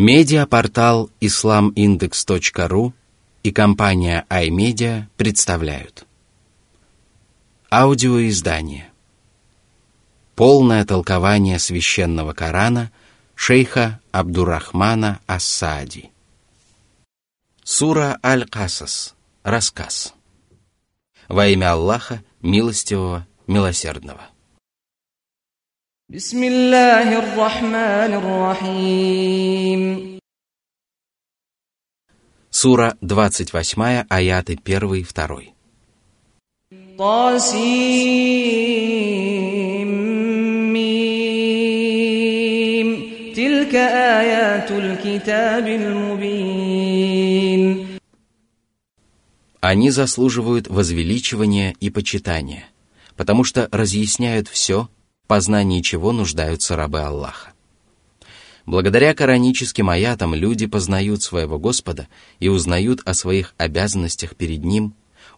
Медиапортал islamindex.ru и компания iMedia представляют. Аудиоиздание. Полное толкование священного Корана шейха Абдурахмана Ассади. Сура Аль-Касас. Рассказ. Во имя Аллаха, милостивого, милосердного. بسم الله الرحمن الرحيم Сура 28, аяты 1 и 2. طاسيم تلك آيات الكتاب المبين Они заслуживают возвеличивания и почитания, потому что разъясняют все, в познании чего нуждаются рабы Аллаха. Благодаря кораническим аятам люди познают своего Господа и узнают о своих обязанностях перед Ним,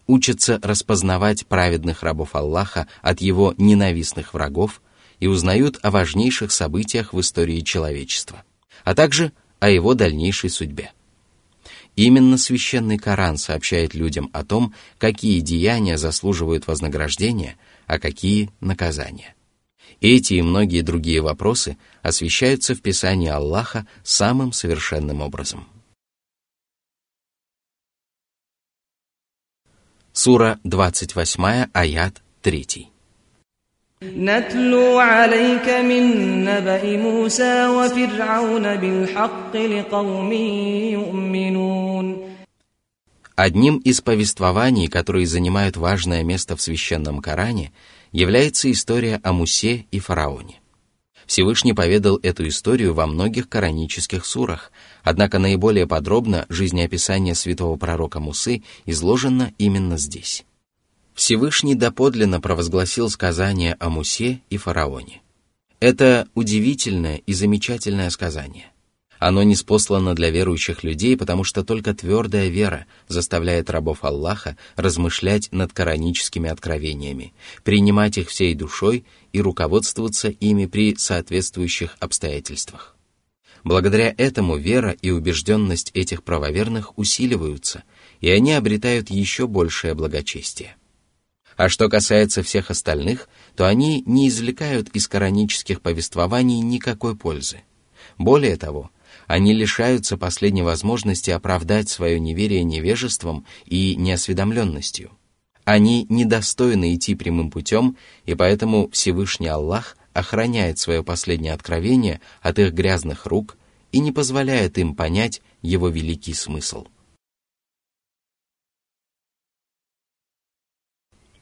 учатся распознавать праведных рабов Аллаха от его ненавистных врагов и узнают о важнейших событиях в истории человечества, а также о его дальнейшей судьбе. Именно священный Коран сообщает людям о том, какие деяния заслуживают вознаграждения, а какие – наказания. Эти и многие другие вопросы освещаются в Писании Аллаха самым совершенным образом. Сура 28, аят 3. نتلو عليك من نبأ موسى وفرعون بالحق لقوم يؤمنون Одним из повествований, которые занимают важное место в священном Коране, является история о Мусе и фараоне. Всевышний поведал эту историю во многих коранических сурах, однако наиболее подробно жизнеописание святого пророка Мусы изложено именно здесь. Всевышний доподлинно провозгласил сказание о Мусе и фараоне. Это удивительное и замечательное сказание. Оно не спослано для верующих людей, потому что только твердая вера заставляет рабов Аллаха размышлять над кораническими откровениями, принимать их всей душой и руководствоваться ими при соответствующих обстоятельствах. Благодаря этому вера и убежденность этих правоверных усиливаются, и они обретают еще большее благочестие. А что касается всех остальных, то они не извлекают из коранических повествований никакой пользы. Более того, они лишаются последней возможности оправдать свое неверие невежеством и неосведомленностью. Они недостойны идти прямым путем, и поэтому Всевышний Аллах охраняет свое последнее откровение от их грязных рук и не позволяет им понять его великий смысл.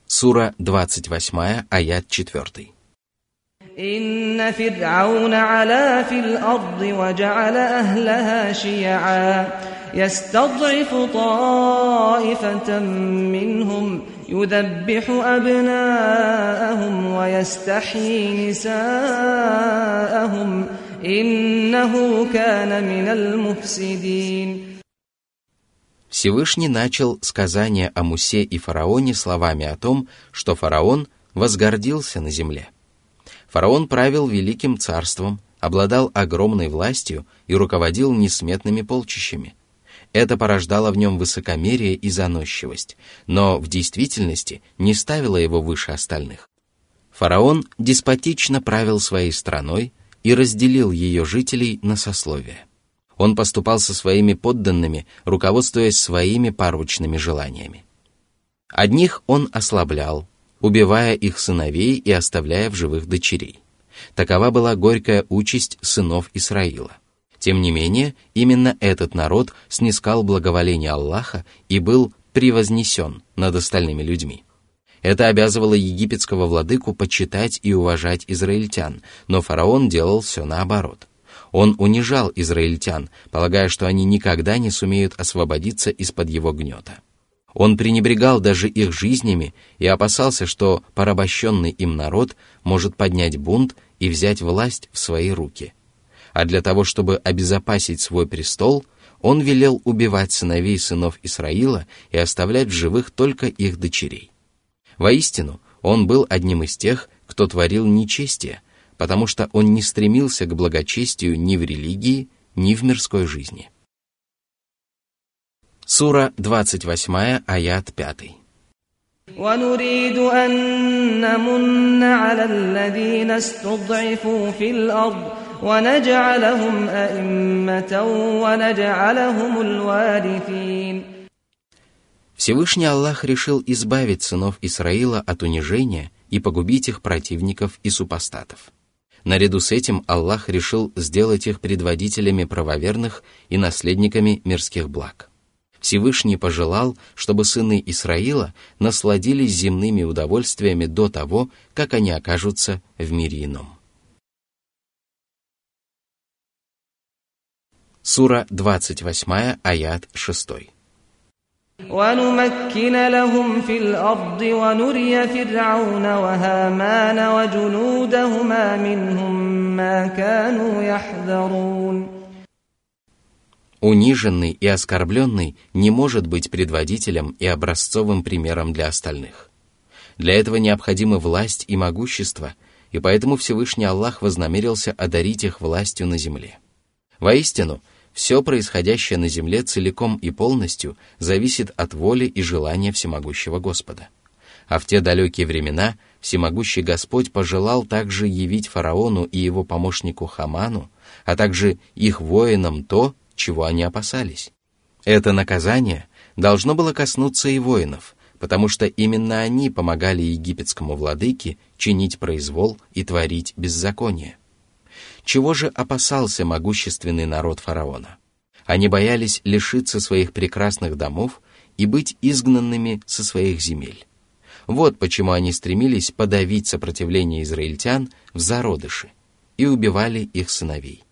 Сура 28, аят 4. إن فرعون علا في الأرض وجعل أهلها شيعا يستضعف طائفة منهم يذبح أبناءهم ويستحيي نساءهم إنه كان من المفسدين Всевышний начал сказание о Мусе и фараоне словами о том, что фараон возгордился на земле – Фараон правил великим царством, обладал огромной властью и руководил несметными полчищами. Это порождало в нем высокомерие и заносчивость, но в действительности не ставило его выше остальных. Фараон деспотично правил своей страной и разделил ее жителей на сословия. Он поступал со своими подданными, руководствуясь своими порочными желаниями. Одних он ослаблял, убивая их сыновей и оставляя в живых дочерей. Такова была горькая участь сынов Исраила. Тем не менее, именно этот народ снискал благоволение Аллаха и был превознесен над остальными людьми. Это обязывало египетского владыку почитать и уважать израильтян, но фараон делал все наоборот. Он унижал израильтян, полагая, что они никогда не сумеют освободиться из-под его гнета. Он пренебрегал даже их жизнями и опасался, что порабощенный им народ может поднять бунт и взять власть в свои руки. А для того, чтобы обезопасить свой престол, он велел убивать сыновей сынов Исраила и оставлять в живых только их дочерей. Воистину, он был одним из тех, кто творил нечестие, потому что он не стремился к благочестию ни в религии, ни в мирской жизни. Сура 28, аят 5. ونريد أن نمن على الذين استضعفوا في الأرض ونجعلهم أئمة ونجعلهم الوارثين Всевышний Аллах решил избавить сынов Исраила от унижения и погубить их противников и супостатов. Наряду с этим Аллах решил сделать их предводителями правоверных и наследниками мирских благ. Всевышний пожелал, чтобы сыны Исраила насладились земными удовольствиями до того, как они окажутся в мире ином. Сура 28, аят 6. ونمكن لهم في الأرض ونري فرعون وهامان وجنودهما منهم ما كانوا يحذرون Униженный и оскорбленный не может быть предводителем и образцовым примером для остальных. Для этого необходимы власть и могущество, и поэтому Всевышний Аллах вознамерился одарить их властью на земле. Воистину, все происходящее на земле целиком и полностью зависит от воли и желания всемогущего Господа. А в те далекие времена всемогущий Господь пожелал также явить фараону и его помощнику Хаману, а также их воинам то, чего они опасались. Это наказание должно было коснуться и воинов, потому что именно они помогали египетскому владыке чинить произвол и творить беззаконие. Чего же опасался могущественный народ фараона? Они боялись лишиться своих прекрасных домов и быть изгнанными со своих земель. Вот почему они стремились подавить сопротивление израильтян в зародыше и убивали их сыновей.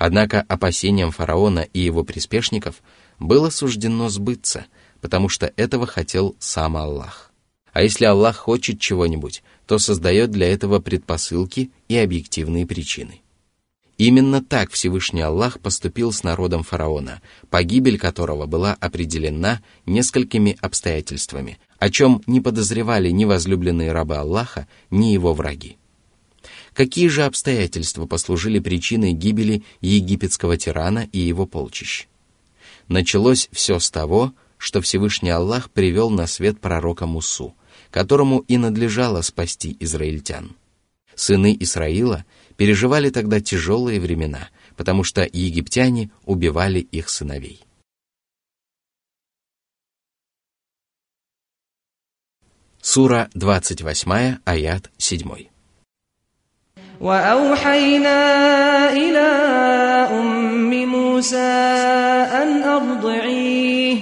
Однако опасениям фараона и его приспешников было суждено сбыться, потому что этого хотел сам Аллах. А если Аллах хочет чего-нибудь, то создает для этого предпосылки и объективные причины. Именно так Всевышний Аллах поступил с народом фараона, погибель которого была определена несколькими обстоятельствами, о чем не подозревали ни возлюбленные рабы Аллаха, ни его враги. Какие же обстоятельства послужили причиной гибели египетского тирана и его полчищ? Началось все с того, что Всевышний Аллах привел на свет пророка Мусу, которому и надлежало спасти израильтян. Сыны Исраила переживали тогда тяжелые времена, потому что египтяне убивали их сыновей. Сура 28, аят 7. وأوحينا إلى أم موسى أن أرضعيه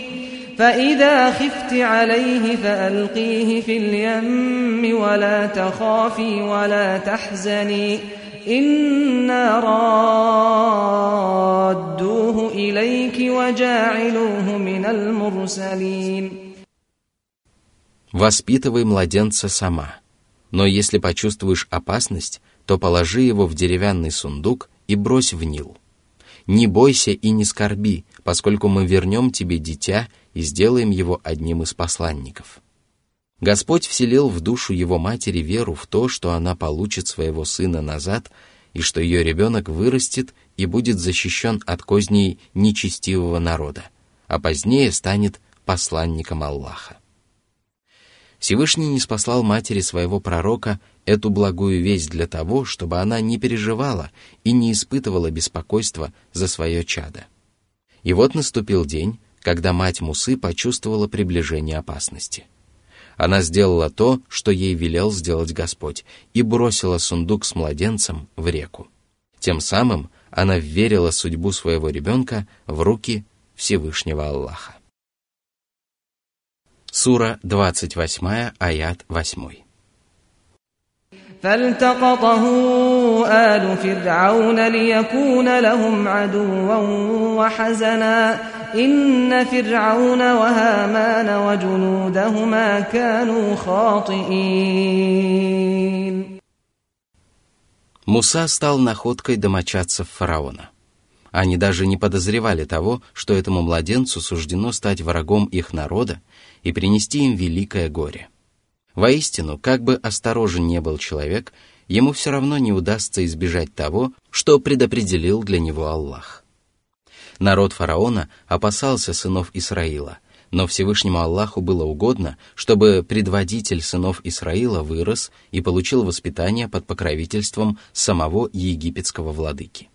فإذا خفت عليه فألقيه في اليم ولا تخافي ولا تحزني إنا رادوه إليك وجاعلوه من المرسلين Воспитывай младенца сама, но если почувствуешь опасность, то положи его в деревянный сундук и брось в Нил. Не бойся и не скорби, поскольку мы вернем тебе дитя и сделаем его одним из посланников. Господь вселил в душу его матери веру в то, что она получит своего сына назад и что ее ребенок вырастет и будет защищен от козней нечестивого народа, а позднее станет посланником Аллаха. Всевышний не спаслал матери своего пророка эту благую весть для того, чтобы она не переживала и не испытывала беспокойства за свое чадо. И вот наступил день, когда мать Мусы почувствовала приближение опасности. Она сделала то, что ей велел сделать Господь, и бросила сундук с младенцем в реку. Тем самым она верила судьбу своего ребенка в руки Всевышнего Аллаха. Сура 28, аят 8. فالتقطه آل فرعون ليكون لهم عدوا وحزنا إن فرعون وهامان وجنودهما كانوا خاطئين Муса стал находкой домочадцев фараона. Они даже не подозревали того, что этому младенцу суждено стать врагом их народа и принести им великое горе – Воистину, как бы осторожен не был человек, ему все равно не удастся избежать того, что предопределил для него Аллах. Народ фараона опасался сынов Исраила, но Всевышнему Аллаху было угодно, чтобы предводитель сынов Исраила вырос и получил воспитание под покровительством самого египетского владыки.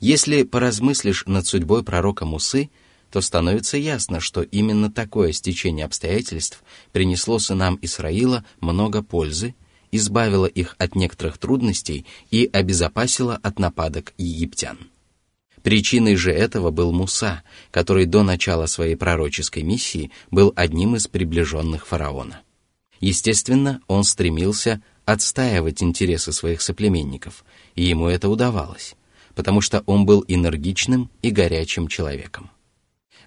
Если поразмыслишь над судьбой пророка Мусы, то становится ясно, что именно такое стечение обстоятельств принесло сынам Исраила много пользы, избавило их от некоторых трудностей и обезопасило от нападок египтян. Причиной же этого был Муса, который до начала своей пророческой миссии был одним из приближенных фараона. Естественно, он стремился отстаивать интересы своих соплеменников, и ему это удавалось, потому что он был энергичным и горячим человеком.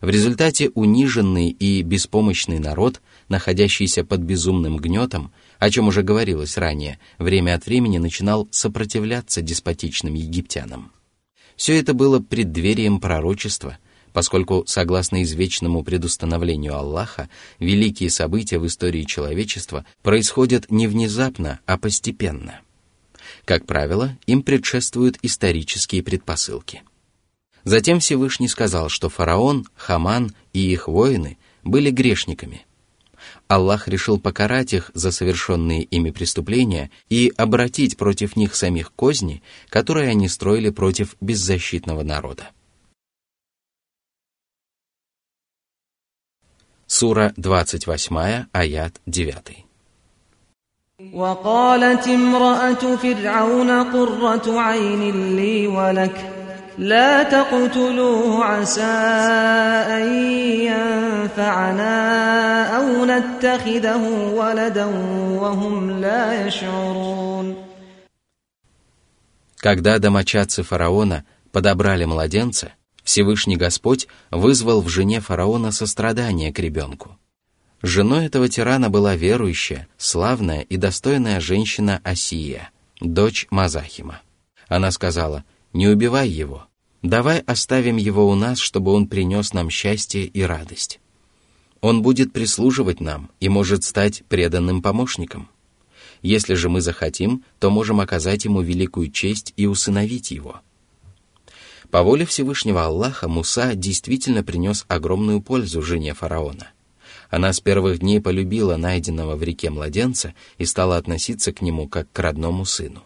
В результате униженный и беспомощный народ, находящийся под безумным гнетом, о чем уже говорилось ранее, время от времени начинал сопротивляться деспотичным египтянам. Все это было преддверием пророчества, поскольку, согласно извечному предустановлению Аллаха, великие события в истории человечества происходят не внезапно, а постепенно. Как правило, им предшествуют исторические предпосылки – Затем Всевышний сказал, что фараон, Хаман и их воины были грешниками. Аллах решил покарать их за совершенные ими преступления и обратить против них самих козни, которые они строили против беззащитного народа. Сура 28, аят 9. وقالت امرأة فرعون قرة عين لي ولك لا تقتلوه عسى أن ينفعنا أو نتخذه ولدا وهم لا يشعرون Когда домочадцы фараона подобрали младенца, Всевышний Господь вызвал в жене фараона сострадание к ребенку. Женой этого тирана была верующая, славная и достойная женщина Асия, дочь Мазахима. Она сказала, «Не убивай его, Давай оставим его у нас, чтобы он принес нам счастье и радость. Он будет прислуживать нам и может стать преданным помощником. Если же мы захотим, то можем оказать ему великую честь и усыновить его. По воле Всевышнего Аллаха Муса действительно принес огромную пользу жене фараона. Она с первых дней полюбила найденного в реке младенца и стала относиться к нему как к родному сыну.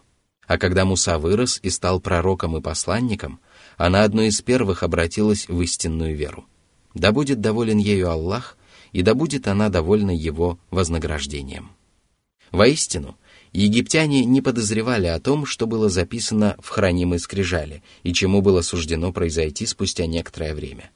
А когда Муса вырос и стал пророком и посланником, она одной из первых обратилась в истинную веру. Да будет доволен ею Аллах, и да будет она довольна его вознаграждением. Воистину, египтяне не подозревали о том, что было записано в хранимой скрижале и чему было суждено произойти спустя некоторое время.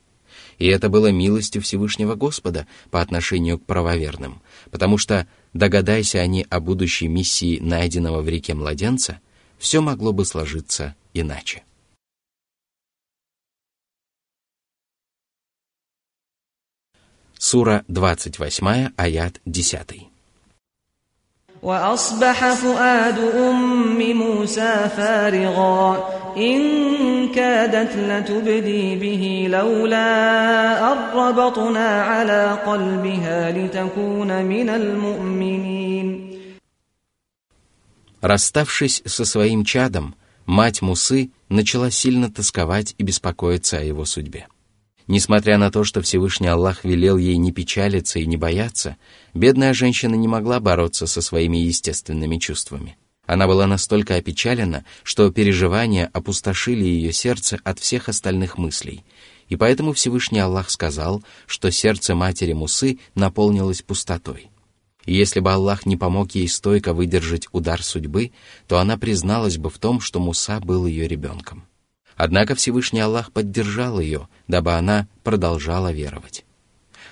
И это было милостью Всевышнего Господа по отношению к правоверным, потому что, догадайся они о будущей миссии найденного в реке младенца, все могло бы сложиться иначе. Сура 28, аят 10. وأصبح فؤاد أم موسى فارغا إن كادت لتبدي به لولا أربطنا على قلبها لتكون من المؤمنين Расставшись со своим чадом, мать Мусы начала сильно тосковать и беспокоиться о его судьбе. Несмотря на то, что Всевышний Аллах велел ей не печалиться и не бояться, бедная женщина не могла бороться со своими естественными чувствами. Она была настолько опечалена, что переживания опустошили ее сердце от всех остальных мыслей, и поэтому Всевышний Аллах сказал, что сердце матери Мусы наполнилось пустотой. И если бы Аллах не помог ей стойко выдержать удар судьбы, то она призналась бы в том, что Муса был ее ребенком. Однако Всевышний Аллах поддержал ее, дабы она продолжала веровать.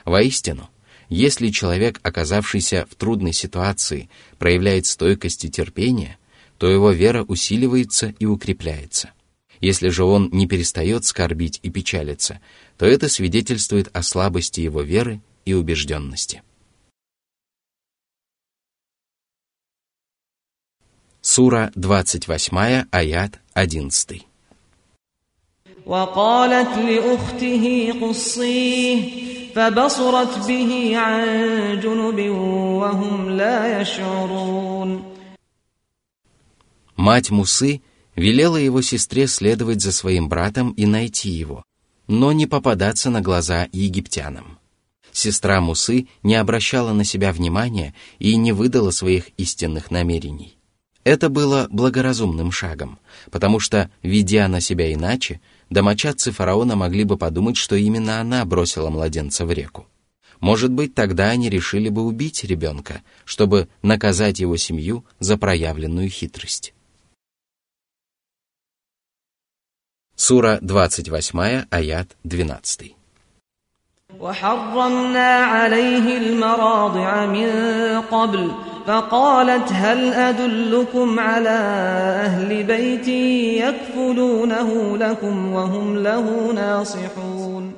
Воистину, если человек, оказавшийся в трудной ситуации, проявляет стойкость и терпение, то его вера усиливается и укрепляется. Если же он не перестает скорбить и печалиться, то это свидетельствует о слабости его веры и убежденности. Сура 28, аят 11. وقالت لأخته قصيه فبصرت به عن جنب وهم لا يشعرون Мать Мусы велела его сестре следовать за своим братом и найти его. но не попадаться на глаза египтянам. Сестра Мусы не обращала на себя внимания и не выдала своих истинных намерений. Это было благоразумным шагом, потому что, ведя на себя иначе, домочадцы фараона могли бы подумать, что именно она бросила младенца в реку. Может быть, тогда они решили бы убить ребенка, чтобы наказать его семью за проявленную хитрость. Сура 28, аят 12. وحرمنا عليه المراضع من قبل فقالت هل أدلكم على أهل بيت يكفلونه لكم وهم له ناصحون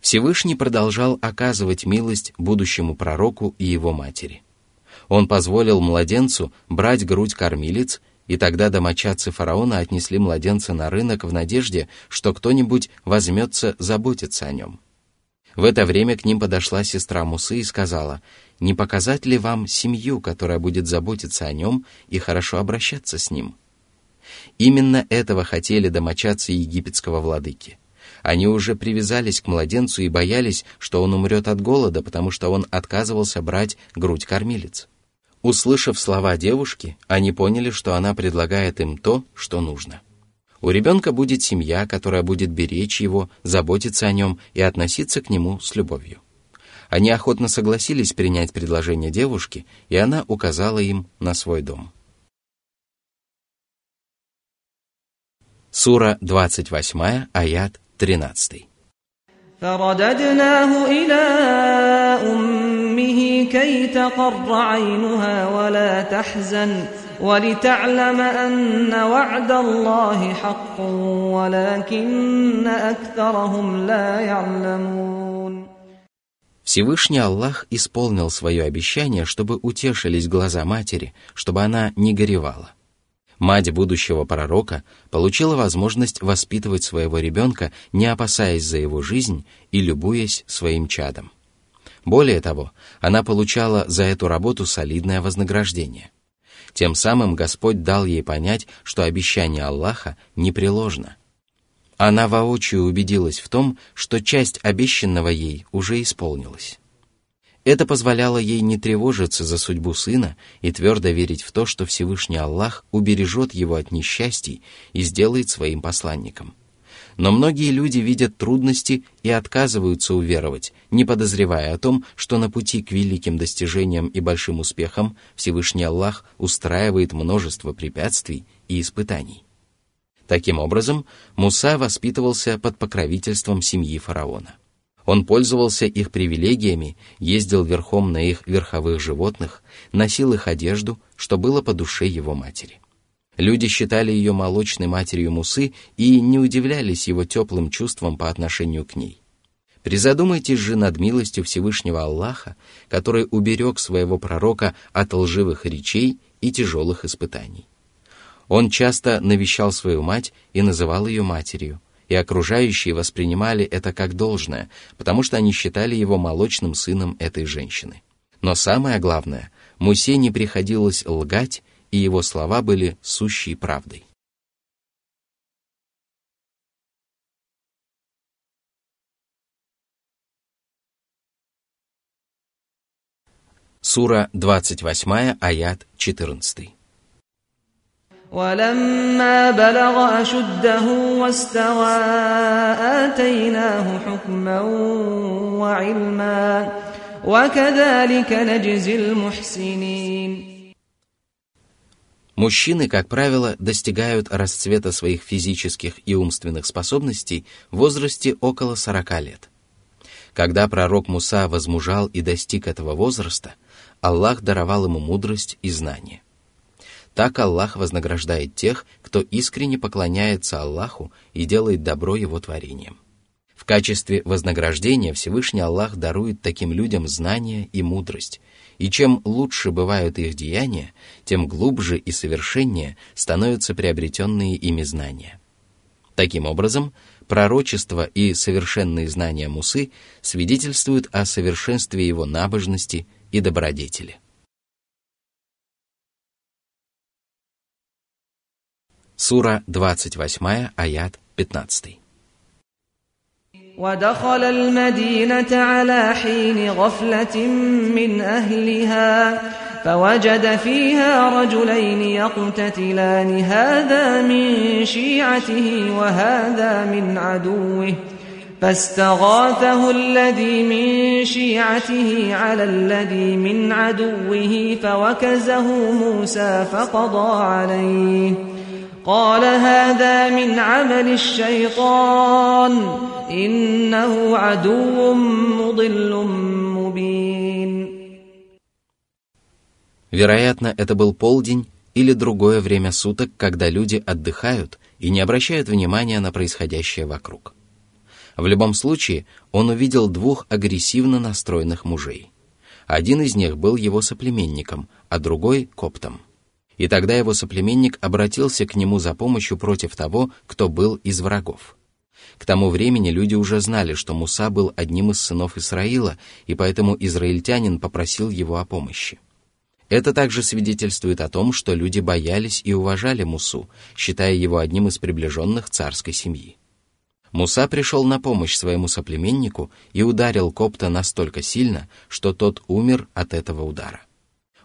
Всевышний продолжал оказывать милость будущему пророку и его матери. Он позволил младенцу брать грудь кормилец, и тогда домочадцы фараона отнесли младенца на рынок в надежде, что кто-нибудь возьмется заботиться о нем. В это время к ним подошла сестра Мусы и сказала, «Не показать ли вам семью, которая будет заботиться о нем и хорошо обращаться с ним?» Именно этого хотели домочадцы египетского владыки – они уже привязались к младенцу и боялись, что он умрет от голода, потому что он отказывался брать грудь кормилец. Услышав слова девушки, они поняли, что она предлагает им то, что нужно. У ребенка будет семья, которая будет беречь его, заботиться о нем и относиться к нему с любовью. Они охотно согласились принять предложение девушки, и она указала им на свой дом. Сура 28, аят 13. فرددناه إلى أمه كي تقر عينها ولا تحزن ولتعلم أن وعد الله حق ولكن أكثرهم لا يعلمون Всевышний Аллах исполнил свое обещание, чтобы утешились глаза матери, чтобы она не горевала мать будущего пророка получила возможность воспитывать своего ребенка, не опасаясь за его жизнь и любуясь своим чадом. Более того, она получала за эту работу солидное вознаграждение. Тем самым Господь дал ей понять, что обещание Аллаха непреложно. Она воочию убедилась в том, что часть обещанного ей уже исполнилась. Это позволяло ей не тревожиться за судьбу сына и твердо верить в то, что Всевышний Аллах убережет его от несчастий и сделает своим посланником. Но многие люди видят трудности и отказываются уверовать, не подозревая о том, что на пути к великим достижениям и большим успехам Всевышний Аллах устраивает множество препятствий и испытаний. Таким образом, Муса воспитывался под покровительством семьи фараона. Он пользовался их привилегиями, ездил верхом на их верховых животных, носил их одежду, что было по душе его матери. Люди считали ее молочной матерью Мусы и не удивлялись его теплым чувствам по отношению к ней. Призадумайтесь же над милостью Всевышнего Аллаха, который уберег своего пророка от лживых речей и тяжелых испытаний. Он часто навещал свою мать и называл ее матерью – и окружающие воспринимали это как должное, потому что они считали его молочным сыном этой женщины. Но самое главное, Мусе не приходилось лгать, и его слова были сущей правдой. Сура 28, аят 14. ولما بلغ أشده واستوى آتيناه حكما وعلما وكذلك نجزي المحسنين Мужчины, как правило, достигают расцвета своих физических и умственных способностей в возрасте около 40 лет. Когда пророк Муса возмужал и достиг этого возраста, Аллах даровал ему мудрость и знание. Так Аллах вознаграждает тех, кто искренне поклоняется Аллаху и делает добро его творениям. В качестве вознаграждения Всевышний Аллах дарует таким людям знания и мудрость, и чем лучше бывают их деяния, тем глубже и совершеннее становятся приобретенные ими знания. Таким образом, пророчество и совершенные знания Мусы свидетельствуют о совершенстве его набожности и добродетели. Сура 28, аят 15. ودخل المدينة على حين غفلة من أهلها فوجد فيها رجلين يقتتلان هذا من شيعته وهذا من عدوه فاستغاثه الذي من شيعته على الذي من عدوه فوكزه موسى فقضى عليه قال هذا من عمل الشيطان إنه عدو مضل مبين Вероятно, это был полдень или другое время суток, когда люди отдыхают и не обращают внимания на происходящее вокруг. В любом случае, он увидел двух агрессивно настроенных мужей. Один из них был его соплеменником, а другой — коптом. и тогда его соплеменник обратился к нему за помощью против того, кто был из врагов. К тому времени люди уже знали, что Муса был одним из сынов Исраила, и поэтому израильтянин попросил его о помощи. Это также свидетельствует о том, что люди боялись и уважали Мусу, считая его одним из приближенных царской семьи. Муса пришел на помощь своему соплеменнику и ударил копта настолько сильно, что тот умер от этого удара.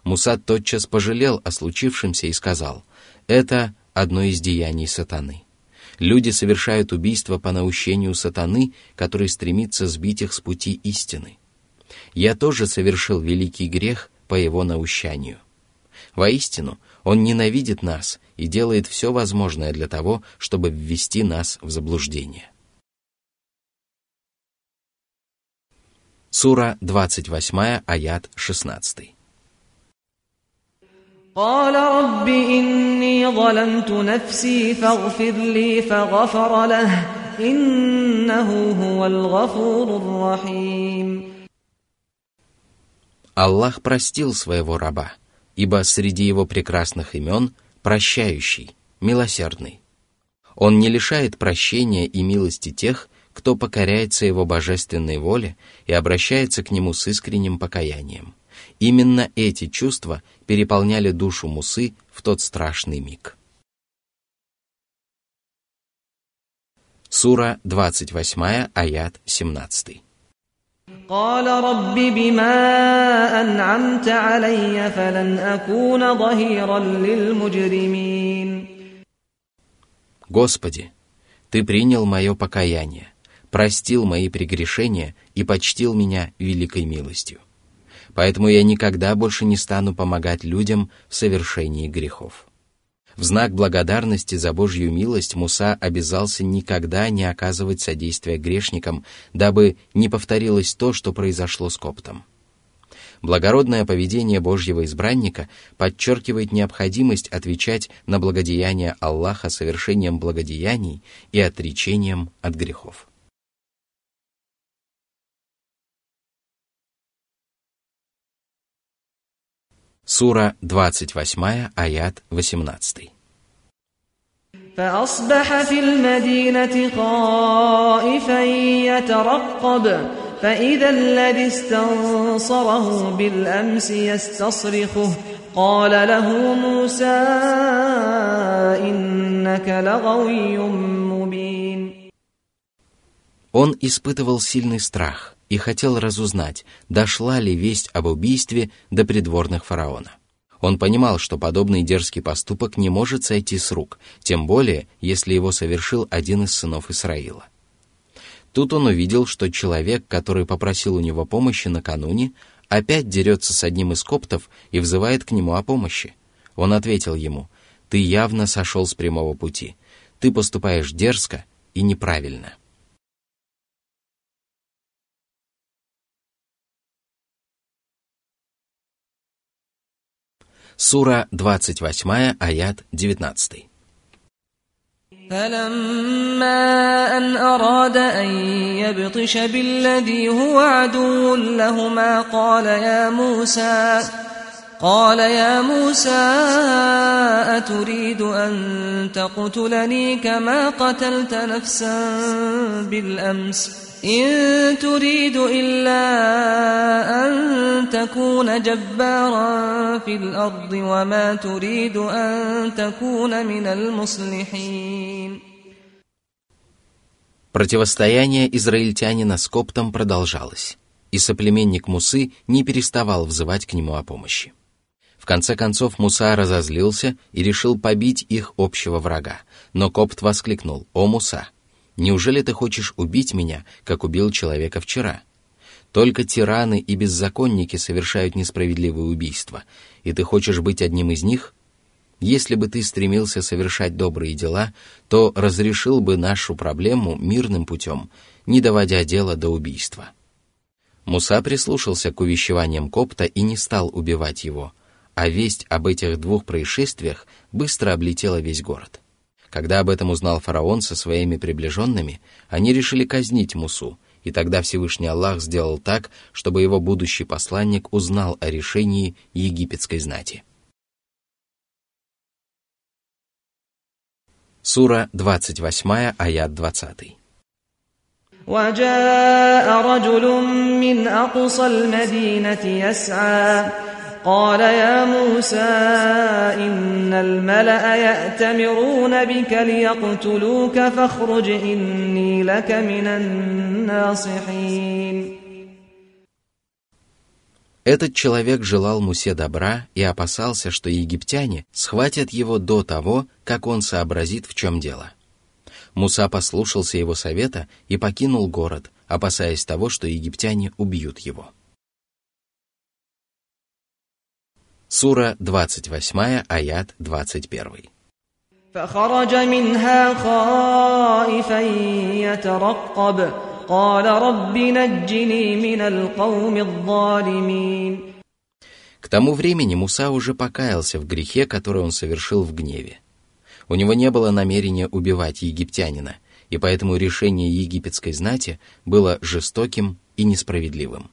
Муса тотчас пожалел о случившемся и сказал, «Это одно из деяний сатаны. Люди совершают убийство по наущению сатаны, который стремится сбить их с пути истины. Я тоже совершил великий грех по его наущанию. Воистину, он ненавидит нас и делает все возможное для того, чтобы ввести нас в заблуждение. Сура 28, аят 16. قال رب إني ظلمت نفسي فاغفر لي فغفر له إنه هو الغفور الرحيم Аллах простил своего раба, ибо среди его прекрасных имен прощающий, милосердный. Он не лишает прощения и милости тех, кто покоряется его божественной воле и обращается к нему с искренним покаянием. Именно эти чувства переполняли душу Мусы в тот страшный миг. Сура 28, аят 17. قال رب بما أنعمت علي فلن أكون ظهيرا للمجرمين Господи, Ты принял мое покаяние, простил мои прегрешения и почтил меня великой милостью. Поэтому я никогда больше не стану помогать людям в совершении грехов. В знак благодарности за Божью милость Муса обязался никогда не оказывать содействия грешникам, дабы не повторилось то, что произошло с Коптом. Благородное поведение Божьего избранника подчеркивает необходимость отвечать на благодеяние Аллаха совершением благодеяний и отречением от грехов. Сура 28, аят 18. فأصبح في المدينة خائفا يترقب فإذا الذي استنصره بالأمس يستصرخه قال له موسى إنك لغوي مبين Он испытывал сильный страх, и хотел разузнать, дошла ли весть об убийстве до придворных фараона. Он понимал, что подобный дерзкий поступок не может сойти с рук, тем более, если его совершил один из сынов Исраила. Тут он увидел, что человек, который попросил у него помощи накануне, опять дерется с одним из коптов и взывает к нему о помощи. Он ответил ему, «Ты явно сошел с прямого пути. Ты поступаешь дерзко и неправильно». Сура 28, аят 19. فلما أن أراد أن يبطش بالذي هو عدو لهما قال يا موسى قال يا موسى أتريد أن تقتلني كما قتلت نفسا بالأمس إن تريد إلا أن تكون جبارا في الأرض وما تريد أن تكون من المصلحين Противостояние израильтянина с Коптом продолжалось, и соплеменник Мусы не переставал взывать к нему о помощи. В конце концов Муса разозлился и решил побить их общего врага, но Копт воскликнул «О, Муса, Неужели ты хочешь убить меня, как убил человека вчера?» Только тираны и беззаконники совершают несправедливые убийства, и ты хочешь быть одним из них? Если бы ты стремился совершать добрые дела, то разрешил бы нашу проблему мирным путем, не доводя дело до убийства. Муса прислушался к увещеваниям Копта и не стал убивать его, а весть об этих двух происшествиях быстро облетела весь город. Когда об этом узнал фараон со своими приближенными, они решили казнить Мусу, и тогда Всевышний Аллах сделал так, чтобы его будущий посланник узнал о решении египетской знати. Сура 28, аят 20. وجاء رجل من أقصى المدينة يسعى قال يا موسى إن الملأ يأتمرون بك ليقتلوك فاخرج إني لك من الناصحين Этот человек желал Мусе добра и опасался, что египтяне схватят его до того, как он сообразит, в чем дело. Муса послушался его совета и покинул город, опасаясь того, что египтяне убьют его. Сура 28, аят 21. فخرج منها خائفا يترقب قال رب نجني من القوم الظالمين К тому времени Муса уже покаялся в грехе, который он совершил в гневе. У него не было намерения убивать египтянина, и поэтому решение египетской знати было жестоким и несправедливым.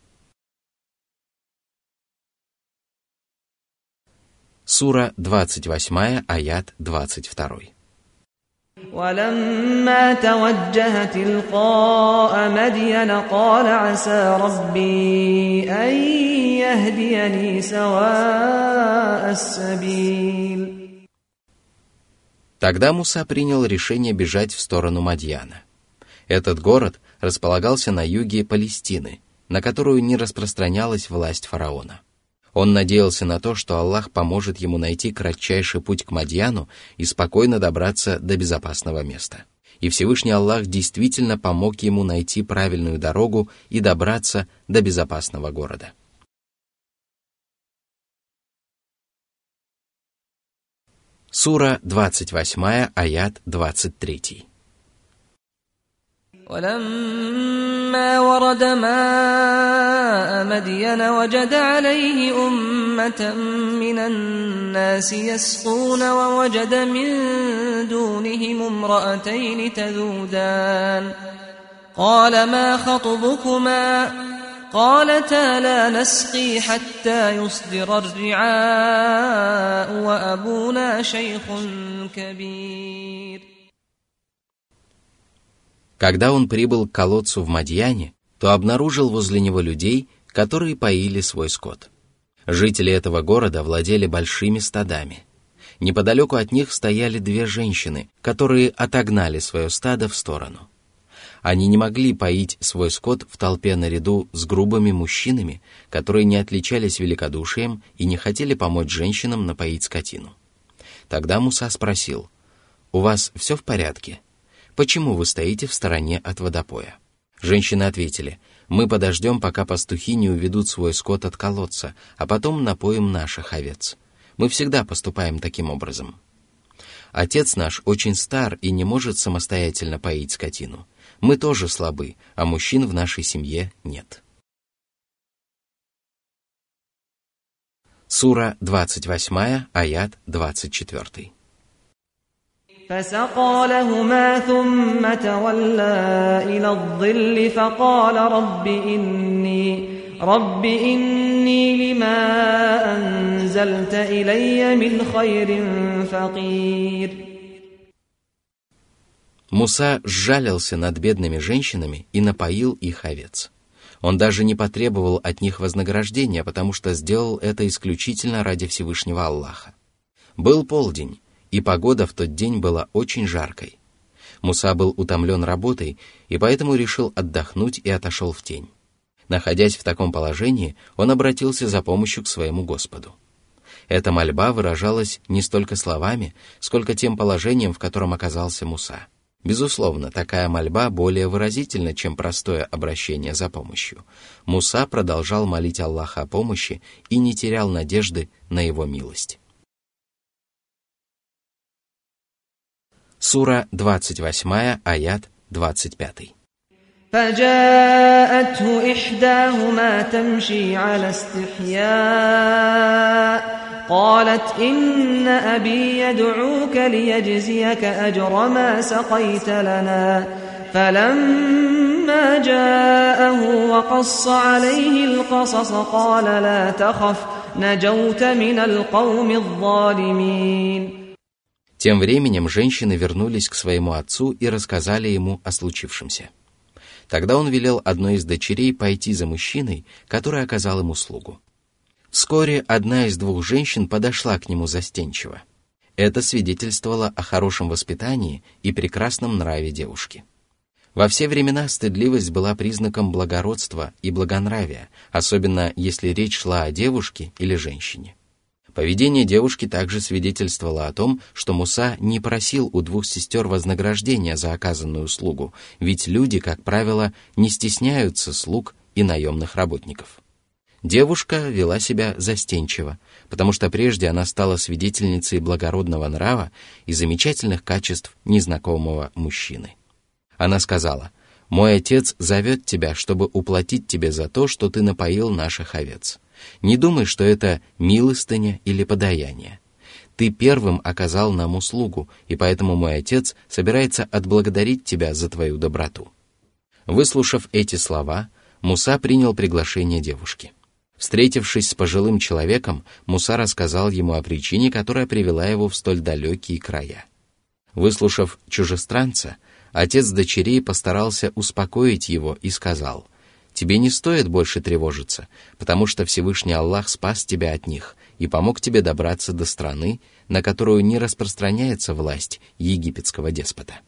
Сура 28, аят 22. ولما توجه تلقاء مدين قال عسى ربي أن يهديني سواء السبيل Тогда Муса принял решение бежать в сторону Мадьяна. Этот город располагался на юге Палестины, на которую не распространялась власть фараона. Он надеялся на то, что Аллах поможет ему найти кратчайший путь к Мадьяну и спокойно добраться до безопасного места. И Всевышний Аллах действительно помог ему найти правильную дорогу и добраться до безопасного города. Сура 28, аят 23. ولما ورد ماء مدين وجد عليه أمة من الناس يسقون ووجد من دونهم امرأتين تذودان. قال ما خطبكما؟ قالتا لا نسقي حتى يصدر الرعاء وأبونا شيخ كبير. Когда он прибыл к колодцу в Мадьяне, то обнаружил возле него людей, которые поили свой скот. Жители этого города владели большими стадами. Неподалеку от них стояли две женщины, которые отогнали свое стадо в сторону. Они не могли поить свой скот в толпе наряду с грубыми мужчинами, которые не отличались великодушием и не хотели помочь женщинам напоить скотину. Тогда Муса спросил, «У вас все в порядке?» Почему вы стоите в стороне от водопоя?» Женщины ответили, «Мы подождем, пока пастухи не уведут свой скот от колодца, а потом напоим наших овец. Мы всегда поступаем таким образом». Отец наш очень стар и не может самостоятельно поить скотину. Мы тоже слабы, а мужчин в нашей семье нет. Сура 28, аят 24. فسقى لهما ثم تولى إلى الظل فقال رب إني رب إني لما أنزلت إلي من خير فقير Муса сжалился над бедными женщинами и напоил их овец. Он даже не потребовал от них вознаграждения, потому что сделал это исключительно ради Всевышнего Аллаха. Был полдень, и погода в тот день была очень жаркой. Муса был утомлен работой и поэтому решил отдохнуть и отошел в тень. Находясь в таком положении, он обратился за помощью к своему Господу. Эта мольба выражалась не столько словами, сколько тем положением, в котором оказался Муса. Безусловно, такая мольба более выразительна, чем простое обращение за помощью. Муса продолжал молить Аллаха о помощи и не терял надежды на его милость. Сура 28, аят 25. فجاءته إحداهما تمشي على استحياء قالت إن أبي يدعوك ليجزيك أجر ما سقيت لنا فلما جاءه وقص عليه القصص قال لا تخف نجوت من القوم الظالمين Тем временем женщины вернулись к своему отцу и рассказали ему о случившемся. Тогда он велел одной из дочерей пойти за мужчиной, который оказал ему услугу. Вскоре одна из двух женщин подошла к нему застенчиво. Это свидетельствовало о хорошем воспитании и прекрасном нраве девушки. Во все времена стыдливость была признаком благородства и благонравия, особенно если речь шла о девушке или женщине. Поведение девушки также свидетельствовало о том, что Муса не просил у двух сестер вознаграждения за оказанную услугу, ведь люди, как правило, не стесняются слуг и наемных работников. Девушка вела себя застенчиво, потому что прежде она стала свидетельницей благородного нрава и замечательных качеств незнакомого мужчины. Она сказала, «Мой отец зовет тебя, чтобы уплатить тебе за то, что ты напоил наших овец. Не думай, что это милостыня или подаяние. Ты первым оказал нам услугу, и поэтому мой отец собирается отблагодарить тебя за твою доброту». Выслушав эти слова, Муса принял приглашение девушки. Встретившись с пожилым человеком, Муса рассказал ему о причине, которая привела его в столь далекие края. Выслушав чужестранца, отец дочерей постарался успокоить его и сказал, тебе не стоит больше тревожиться, потому что Всевышний Аллах спас тебя от них и помог тебе добраться до страны, на которую не распространяется власть египетского деспота.